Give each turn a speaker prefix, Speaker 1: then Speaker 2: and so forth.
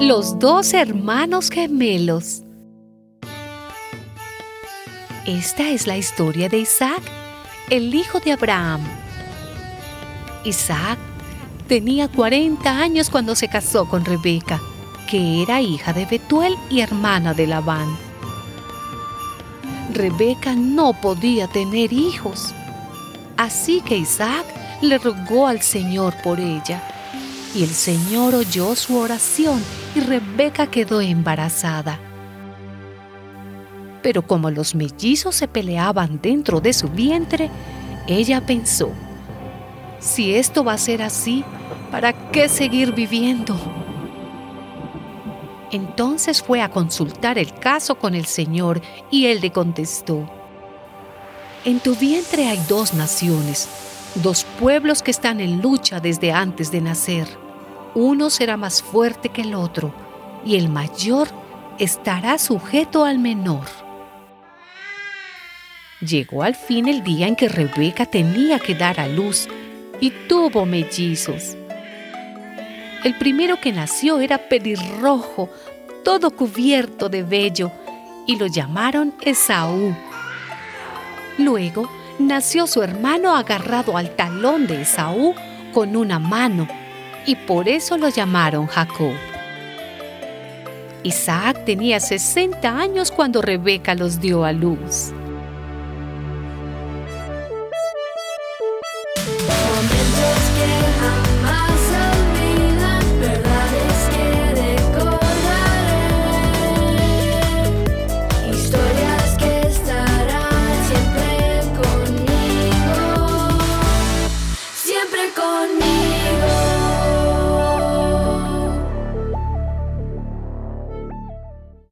Speaker 1: Los dos hermanos gemelos. Esta es la historia de Isaac, el hijo de Abraham. Isaac tenía 40 años cuando se casó con Rebeca, que era hija de Betuel y hermana de Labán. Rebeca no podía tener hijos, así que Isaac le rogó al Señor por ella. Y el Señor oyó su oración y Rebeca quedó embarazada. Pero como los mellizos se peleaban dentro de su vientre, ella pensó, si esto va a ser así, ¿para qué seguir viviendo? Entonces fue a consultar el caso con el Señor y él le contestó, En tu vientre hay dos naciones, dos pueblos que están en lucha desde antes de nacer. Uno será más fuerte que el otro y el mayor estará sujeto al menor. Llegó al fin el día en que Rebeca tenía que dar a luz y tuvo mellizos. El primero que nació era pelirrojo, todo cubierto de vello, y lo llamaron Esaú. Luego nació su hermano agarrado al talón de Esaú con una mano, y por eso lo llamaron Jacob. Isaac tenía 60 años cuando Rebeca los dio a luz.